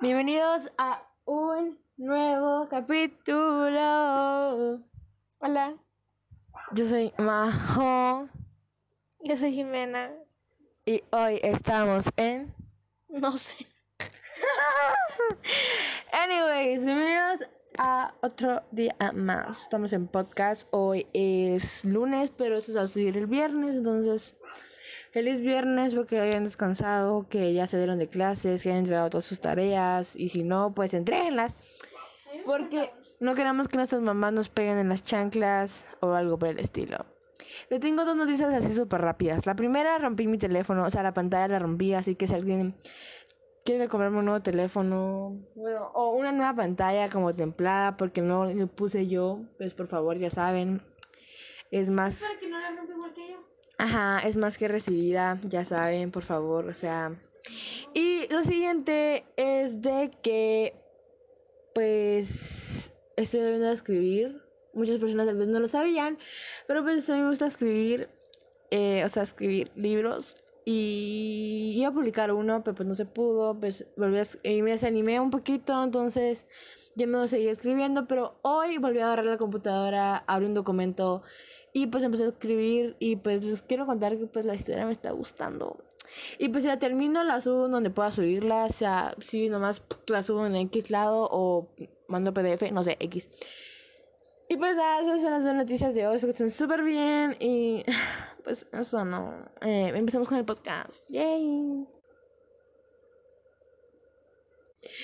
Bienvenidos a un nuevo capítulo. Hola, Yo soy Majo yo soy Jimena. y hoy estamos en. No sé. Anyways, bienvenidos a otro día más. Estamos en podcast. Hoy es lunes, pero esto se va a subir el viernes. Entonces, feliz viernes porque hayan descansado, que ya se dieron de clases, que hayan entregado todas sus tareas. Y si no, pues entréguenlas. Porque no queremos que nuestras mamás nos peguen en las chanclas o algo por el estilo. Les tengo dos noticias así súper rápidas. La primera, rompí mi teléfono, o sea, la pantalla la rompí, así que si alguien quiere comprarme un nuevo teléfono, bueno, o una nueva pantalla como templada, porque no le puse yo, pues por favor, ya saben, es más... Que no la. Ajá, es más que recibida, ya saben, por favor, o sea. Y lo siguiente es de que, pues, estoy volviendo a escribir. Muchas personas tal vez no lo sabían, pero pues a mí me gusta escribir, eh, o sea, escribir libros. Y iba a publicar uno, pero pues no se pudo, pues volví a, y me desanimé un poquito, entonces ya me seguí escribiendo, pero hoy volví a agarrar la computadora, abrí un documento y pues empecé a escribir y pues les quiero contar que pues la historia me está gustando. Y pues la termino la subo donde pueda subirla, o sea, si nomás la subo en X lado o mando PDF, no sé, X. Y pues nada, esas son las dos noticias de hoy, que estén súper bien y pues eso no. Eh, empecemos con el podcast. Yay.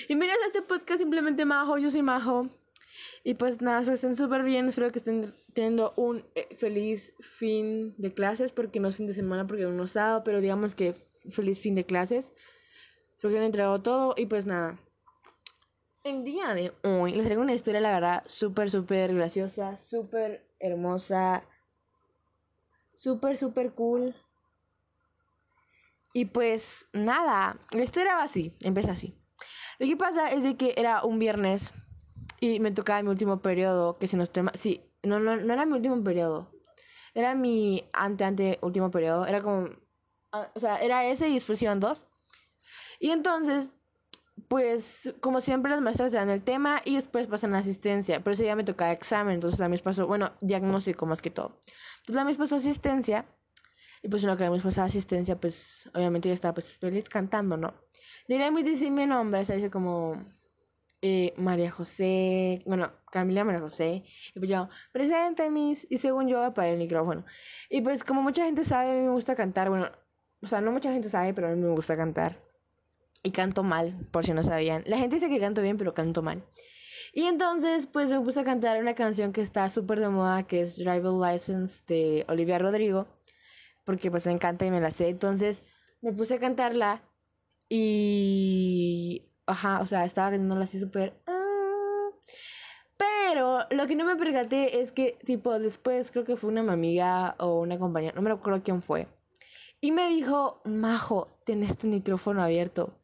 Bienvenidos a este podcast simplemente Majo, yo soy Majo. Y pues nada, que estén súper bien, espero que estén teniendo un eh, feliz fin de clases, porque no es fin de semana, porque no es sábado, pero digamos que feliz fin de clases. Espero que hayan entregado todo y pues nada. El día de hoy les traigo una historia, la verdad, súper, súper graciosa, súper hermosa, súper, súper cool. Y pues nada, la historia va así, empieza así. Lo que pasa es de que era un viernes y me tocaba mi último periodo, que si no estoy mal, sí, no, no, no era mi último periodo, era mi ante, ante último periodo, era como, ah, o sea, era ese y después iban dos. Y entonces, pues, como siempre las maestras te dan el tema y después pasan la asistencia, pero ese día me tocaba examen, entonces la mis pasó, bueno, diagnóstico más que todo. Entonces la mis pasó asistencia y pues en lo que la mis pasó asistencia, pues, obviamente ya estaba pues feliz cantando, ¿no? Diría mi dice mi nombre, o sea, dice como eh, María José, bueno, Camila María José, y pues yo, presente mis, y según yo para el micrófono. Y pues como mucha gente sabe, a mí me gusta cantar, bueno, o sea, no mucha gente sabe, pero a mí me gusta cantar. Y canto mal, por si no sabían. La gente dice que canto bien, pero canto mal. Y entonces, pues me puse a cantar una canción que está súper de moda, que es Driver License de Olivia Rodrigo, porque pues me encanta y me la sé. Entonces, me puse a cantarla y... Ajá, o sea, estaba cantándola así súper... ah. Pero lo que no me percaté es que, tipo, después creo que fue una amiga o una compañera, no me acuerdo quién fue. Y me dijo, Majo, tienes este micrófono abierto.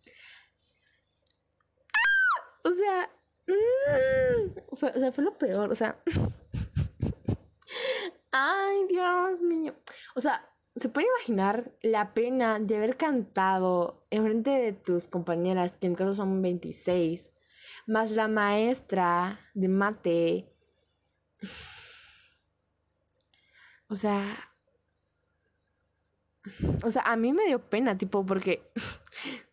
¡Ah! O sea, mm, fue, o sea, fue lo peor, o sea. Ay, Dios mío. O sea, ¿se puede imaginar la pena de haber cantado enfrente de tus compañeras, que en mi caso son 26, más la maestra de mate? O sea, o sea, a mí me dio pena, tipo, porque.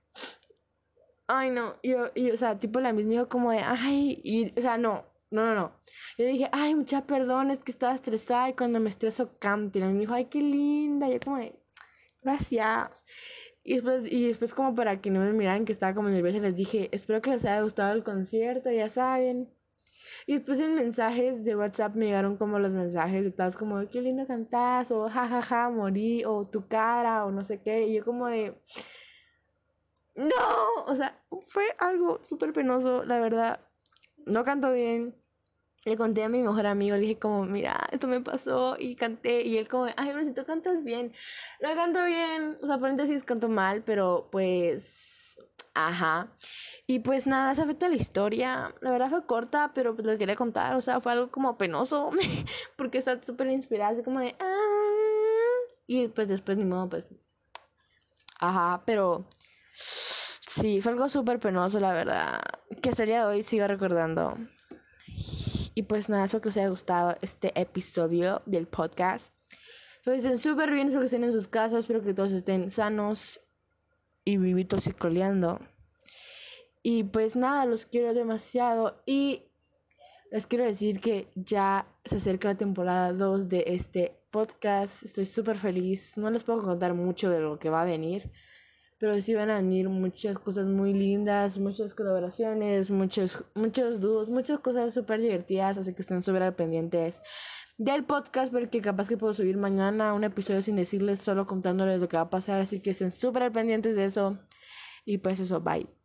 Ay, no. Yo, y, o sea, tipo, la misma dijo como de, ay, y, o sea, no, no, no, no. Yo dije, ay, mucha perdón, es que estaba estresada y cuando me estreso canto. Y me dijo, ay, qué linda. Y yo, como gracias. Y después, y después, como para que no me miraran que estaba como nerviosa, les dije, espero que les haya gustado el concierto, ya saben. Y después en mensajes de WhatsApp me llegaron como los mensajes de todas como, qué lindo cantás, o jajaja, ja, ja, morí, o tu cara, o no sé qué. Y yo como de, no, o sea, fue algo súper penoso, la verdad. No canto bien. Le conté a mi mejor amigo, le dije como, mira, esto me pasó y canté. Y él como, ay, pero si tú cantas bien. No canto bien, o sea, paréntesis canto mal, pero pues, ajá. Y pues nada, esa fue toda la historia. La verdad fue corta, pero pues les quería contar. O sea, fue algo como penoso. porque está súper inspirada, así como de. "Ah". Y pues después ni modo, pues. Ajá, pero. Sí, fue algo súper penoso, la verdad. Que hasta el día de hoy sigo recordando. Y pues nada, espero que os haya gustado este episodio del podcast. Espero que estén súper bien, espero que estén en sus casas, espero que todos estén sanos y vivitos y coleando. Y pues nada, los quiero demasiado. Y les quiero decir que ya se acerca la temporada 2 de este podcast. Estoy súper feliz. No les puedo contar mucho de lo que va a venir. Pero sí van a venir muchas cosas muy lindas, muchas colaboraciones, muchos, muchos dúos, muchas cosas súper divertidas. Así que estén súper pendientes del podcast porque capaz que puedo subir mañana un episodio sin decirles, solo contándoles lo que va a pasar. Así que estén súper pendientes de eso. Y pues eso, bye.